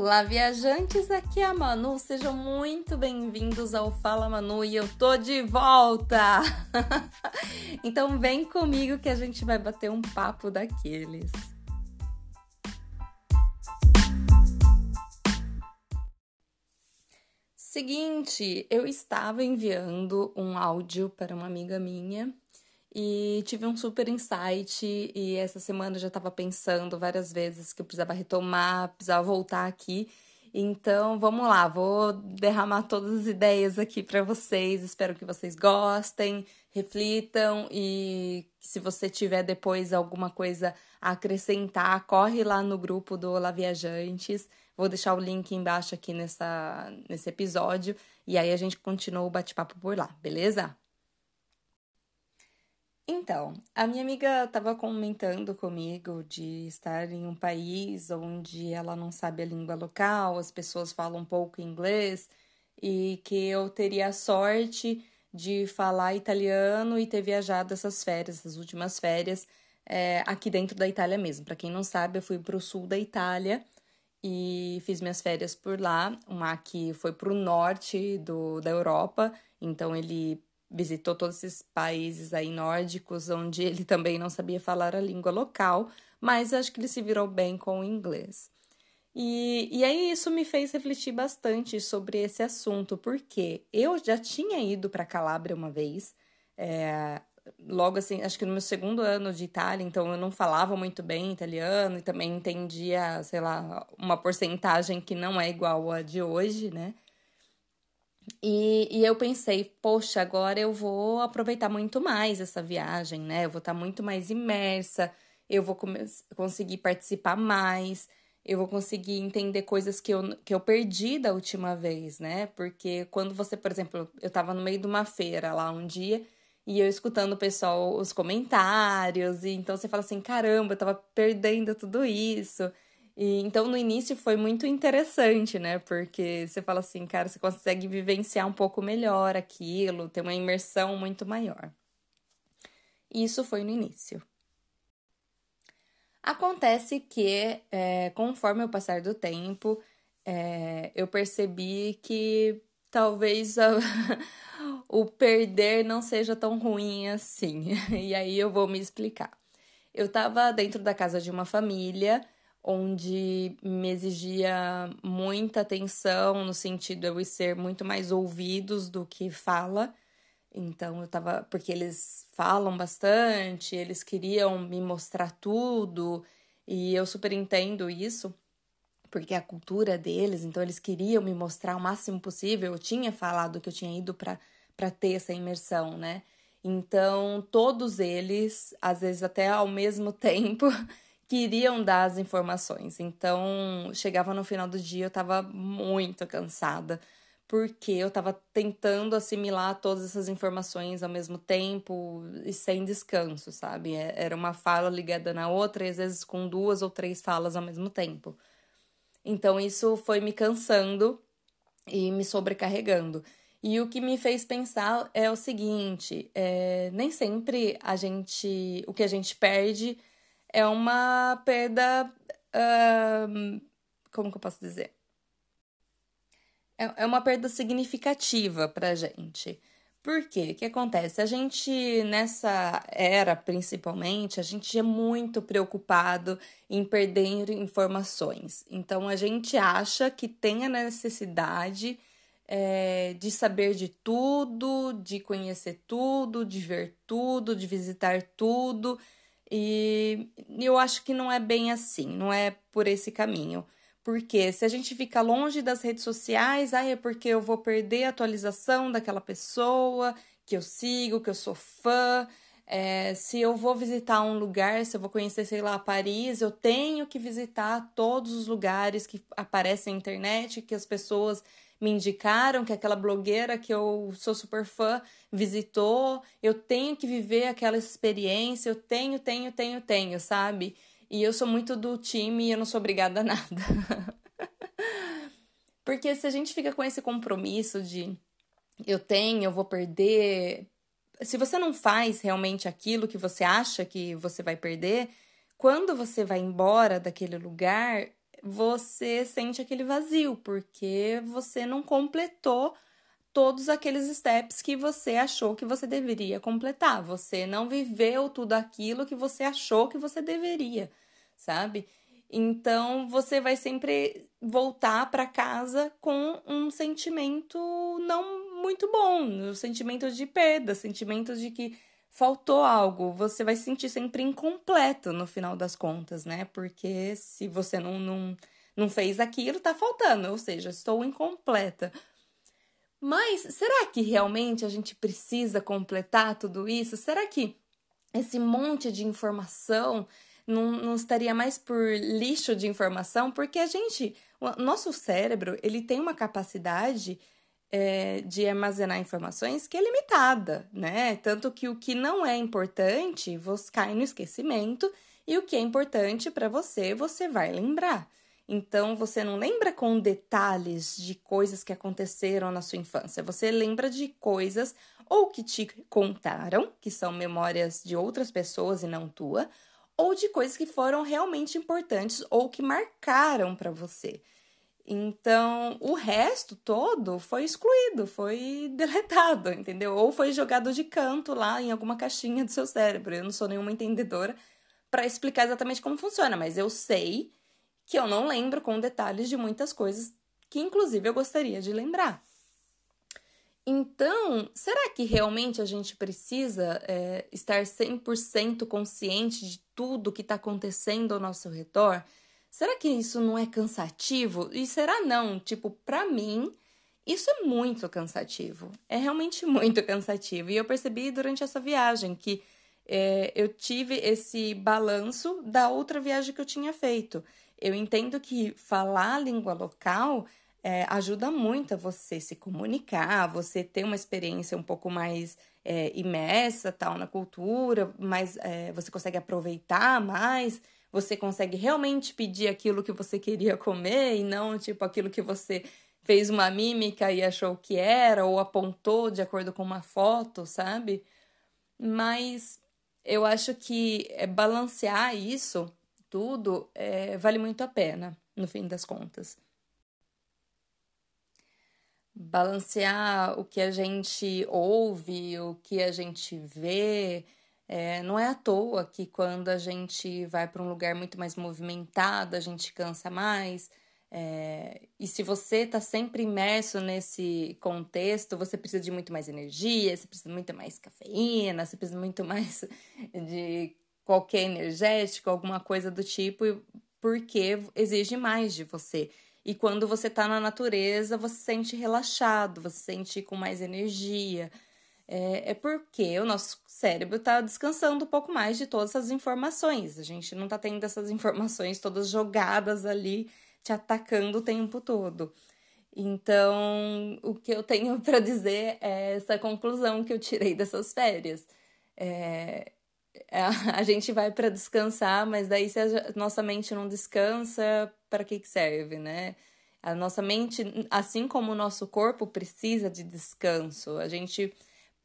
Olá, viajantes! Aqui é a Manu, sejam muito bem-vindos ao Fala Manu e eu tô de volta! então vem comigo que a gente vai bater um papo daqueles. Seguinte, eu estava enviando um áudio para uma amiga minha e tive um super insight e essa semana eu já estava pensando várias vezes que eu precisava retomar, precisava voltar aqui. Então, vamos lá, vou derramar todas as ideias aqui para vocês. Espero que vocês gostem, reflitam e se você tiver depois alguma coisa a acrescentar, corre lá no grupo do Olá Viajantes. Vou deixar o link embaixo aqui nessa, nesse episódio e aí a gente continua o bate-papo por lá, beleza? Então, a minha amiga estava comentando comigo de estar em um país onde ela não sabe a língua local, as pessoas falam pouco inglês e que eu teria a sorte de falar italiano e ter viajado essas férias, essas últimas férias, é, aqui dentro da Itália mesmo. Para quem não sabe, eu fui para o sul da Itália e fiz minhas férias por lá. O Mac foi para o norte do, da Europa, então ele visitou todos esses países aí nórdicos, onde ele também não sabia falar a língua local, mas acho que ele se virou bem com o inglês. E, e aí isso me fez refletir bastante sobre esse assunto, porque eu já tinha ido para Calábria uma vez, é, logo assim, acho que no meu segundo ano de Itália, então eu não falava muito bem italiano e também entendia, sei lá, uma porcentagem que não é igual a de hoje, né? E, e eu pensei, poxa, agora eu vou aproveitar muito mais essa viagem, né? Eu vou estar muito mais imersa, eu vou conseguir participar mais, eu vou conseguir entender coisas que eu, que eu perdi da última vez, né? Porque quando você, por exemplo, eu estava no meio de uma feira lá um dia e eu escutando o pessoal, os comentários, e então você fala assim: caramba, eu estava perdendo tudo isso. E, então, no início foi muito interessante, né? Porque você fala assim, cara, você consegue vivenciar um pouco melhor aquilo, ter uma imersão muito maior. Isso foi no início. Acontece que, é, conforme o passar do tempo, é, eu percebi que talvez a, o perder não seja tão ruim assim. E aí eu vou me explicar. Eu estava dentro da casa de uma família onde me exigia muita atenção, no sentido de eu ser muito mais ouvidos do que fala. Então eu tava. Porque eles falam bastante, eles queriam me mostrar tudo, e eu super entendo isso, porque é a cultura deles, então eles queriam me mostrar o máximo possível. Eu tinha falado que eu tinha ido para ter essa imersão, né? Então, todos eles, às vezes até ao mesmo tempo, queriam dar as informações. Então, chegava no final do dia, eu estava muito cansada, porque eu estava tentando assimilar todas essas informações ao mesmo tempo e sem descanso, sabe? É, era uma fala ligada na outra, e às vezes com duas ou três falas ao mesmo tempo. Então, isso foi me cansando e me sobrecarregando. E o que me fez pensar é o seguinte: é, nem sempre a gente, o que a gente perde é uma perda. Uh, como que eu posso dizer? É, é uma perda significativa pra gente. Por quê? O que acontece? A gente, nessa era principalmente, a gente é muito preocupado em perder informações. Então, a gente acha que tem a necessidade é, de saber de tudo, de conhecer tudo, de ver tudo, de visitar tudo. E eu acho que não é bem assim, não é por esse caminho. Porque se a gente fica longe das redes sociais, aí é porque eu vou perder a atualização daquela pessoa que eu sigo, que eu sou fã. É, se eu vou visitar um lugar, se eu vou conhecer, sei lá, Paris, eu tenho que visitar todos os lugares que aparecem na internet, que as pessoas me indicaram, que aquela blogueira que eu sou super fã visitou, eu tenho que viver aquela experiência, eu tenho, tenho, tenho, tenho, sabe? E eu sou muito do time e eu não sou obrigada a nada. Porque se a gente fica com esse compromisso de eu tenho, eu vou perder. Se você não faz realmente aquilo que você acha que você vai perder, quando você vai embora daquele lugar, você sente aquele vazio, porque você não completou todos aqueles steps que você achou que você deveria completar. Você não viveu tudo aquilo que você achou que você deveria, sabe? Então você vai sempre voltar para casa com um sentimento não muito bom, um sentimento de perda, sentimento de que faltou algo. Você vai se sentir sempre incompleto no final das contas, né? Porque se você não, não, não fez aquilo, tá faltando, ou seja, estou incompleta. Mas será que realmente a gente precisa completar tudo isso? Será que esse monte de informação não, não estaria mais por lixo de informação, porque a gente, o nosso cérebro, ele tem uma capacidade é, de armazenar informações que é limitada, né? Tanto que o que não é importante, você cai no esquecimento, e o que é importante para você, você vai lembrar. Então, você não lembra com detalhes de coisas que aconteceram na sua infância, você lembra de coisas ou que te contaram, que são memórias de outras pessoas e não tua, ou de coisas que foram realmente importantes ou que marcaram para você. Então, o resto todo foi excluído, foi deletado, entendeu? Ou foi jogado de canto lá em alguma caixinha do seu cérebro. Eu não sou nenhuma entendedora para explicar exatamente como funciona, mas eu sei que eu não lembro com detalhes de muitas coisas que, inclusive, eu gostaria de lembrar. Então, será que realmente a gente precisa é, estar 100% consciente de tudo que está acontecendo ao nosso redor? Será que isso não é cansativo? E será não? Tipo, para mim, isso é muito cansativo. É realmente muito cansativo. E eu percebi durante essa viagem que é, eu tive esse balanço da outra viagem que eu tinha feito. Eu entendo que falar a língua local é, ajuda muito a você se comunicar, você ter uma experiência um pouco mais é, imersa tal na cultura, mas é, você consegue aproveitar mais, você consegue realmente pedir aquilo que você queria comer e não tipo aquilo que você fez uma mímica e achou que era ou apontou de acordo com uma foto, sabe? Mas eu acho que é, balancear isso tudo é, vale muito a pena, no fim das contas balancear o que a gente ouve, o que a gente vê. É, não é à toa que quando a gente vai para um lugar muito mais movimentado, a gente cansa mais. É, e se você está sempre imerso nesse contexto, você precisa de muito mais energia, você precisa muito mais cafeína, você precisa muito mais de qualquer energético, alguma coisa do tipo, porque exige mais de você. E quando você está na natureza, você se sente relaxado, você se sente com mais energia. É, é porque o nosso cérebro está descansando um pouco mais de todas essas informações. A gente não está tendo essas informações todas jogadas ali, te atacando o tempo todo. Então, o que eu tenho para dizer é essa conclusão que eu tirei dessas férias. É, a, gente vai para descansar, mas daí se a nossa mente não descansa, para que, que serve, né? A nossa mente, assim como o nosso corpo, precisa de descanso. A gente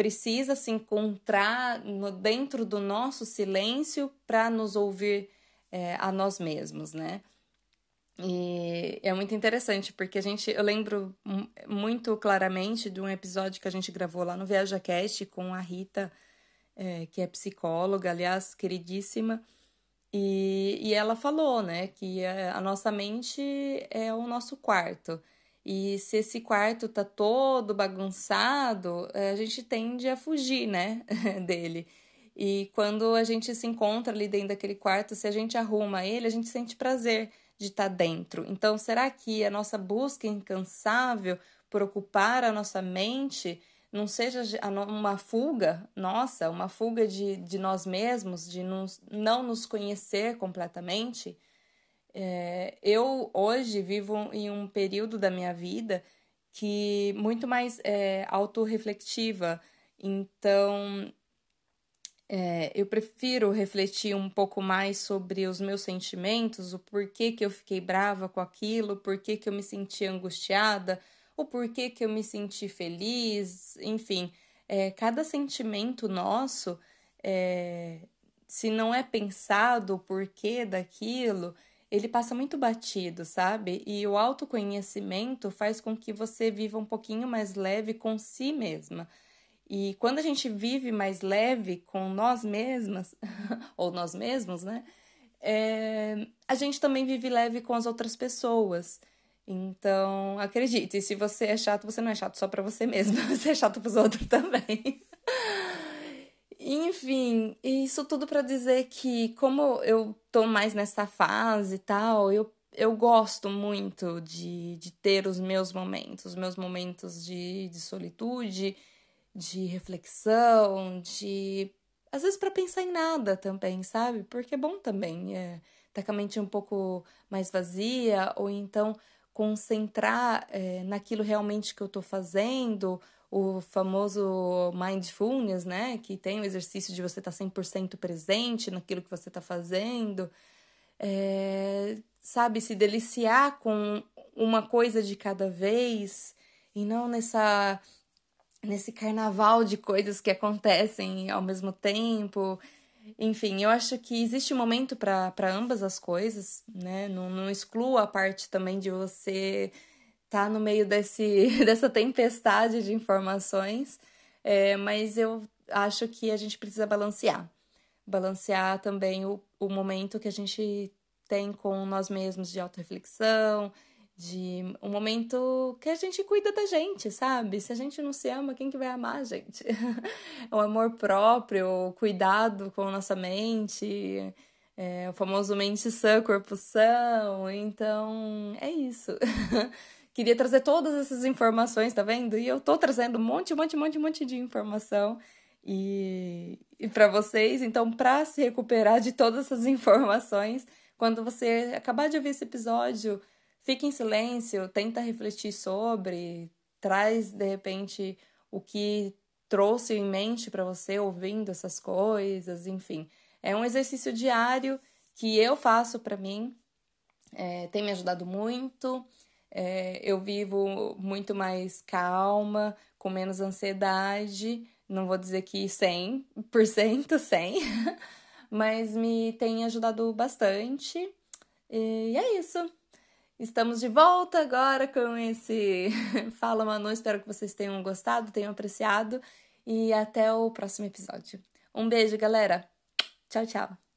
precisa se encontrar no, dentro do nosso silêncio para nos ouvir é, a nós mesmos, né? E é muito interessante porque a gente, eu lembro muito claramente de um episódio que a gente gravou lá no Viaja Cast com a Rita é, que é psicóloga, aliás, queridíssima, e, e ela falou, né, que a, a nossa mente é o nosso quarto. E se esse quarto tá todo bagunçado, é, a gente tende a fugir, né, dele. E quando a gente se encontra ali dentro daquele quarto, se a gente arruma ele, a gente sente prazer de estar tá dentro. Então, será que a nossa busca incansável por ocupar a nossa mente não seja uma fuga nossa, uma fuga de, de nós mesmos, de nos, não nos conhecer completamente. É, eu hoje vivo em um período da minha vida que muito mais é, autorreflexiva, então é, eu prefiro refletir um pouco mais sobre os meus sentimentos, o porquê que eu fiquei brava com aquilo, porquê que eu me senti angustiada, o porquê que eu me senti feliz, enfim, é, cada sentimento nosso, é, se não é pensado o porquê daquilo, ele passa muito batido, sabe? E o autoconhecimento faz com que você viva um pouquinho mais leve com si mesma. E quando a gente vive mais leve com nós mesmas, ou nós mesmos, né? É, a gente também vive leve com as outras pessoas. Então, acredite, se você é chato, você não é chato só para você mesmo, você é chato pros outros também. Enfim, isso tudo para dizer que como eu tô mais nessa fase e tal, eu, eu gosto muito de, de ter os meus momentos, os meus momentos de, de solitude, de reflexão, de às vezes para pensar em nada também, sabe? Porque é bom também, é, tá com a mente um pouco mais vazia, ou então concentrar é, naquilo realmente que eu tô fazendo, o famoso mindfulness, né? Que tem o exercício de você estar tá 100% presente naquilo que você está fazendo. É, sabe, se deliciar com uma coisa de cada vez e não nessa nesse carnaval de coisas que acontecem ao mesmo tempo. Enfim, eu acho que existe um momento para ambas as coisas, né? Não, não exclua a parte também de você estar tá no meio desse, dessa tempestade de informações, é, mas eu acho que a gente precisa balancear. Balancear também o, o momento que a gente tem com nós mesmos de autorreflexão, de um momento que a gente cuida da gente, sabe? Se a gente não se ama, quem que vai amar a gente? o amor próprio, o cuidado com a nossa mente, é, o famoso mente sã, corpo são. Então, é isso. Queria trazer todas essas informações, tá vendo? E eu tô trazendo um monte, um monte, um monte, um monte de informação e, e para vocês. Então, para se recuperar de todas essas informações, quando você acabar de ouvir esse episódio, fica em silêncio, tenta refletir sobre, traz de repente o que trouxe em mente para você ouvindo essas coisas, enfim. É um exercício diário que eu faço para mim, é, tem me ajudado muito. É, eu vivo muito mais calma, com menos ansiedade. Não vou dizer que 100%, 100, mas me tem ajudado bastante. E é isso. Estamos de volta agora com esse Fala Manu. Espero que vocês tenham gostado, tenham apreciado. E até o próximo episódio. Um beijo, galera. Tchau, tchau.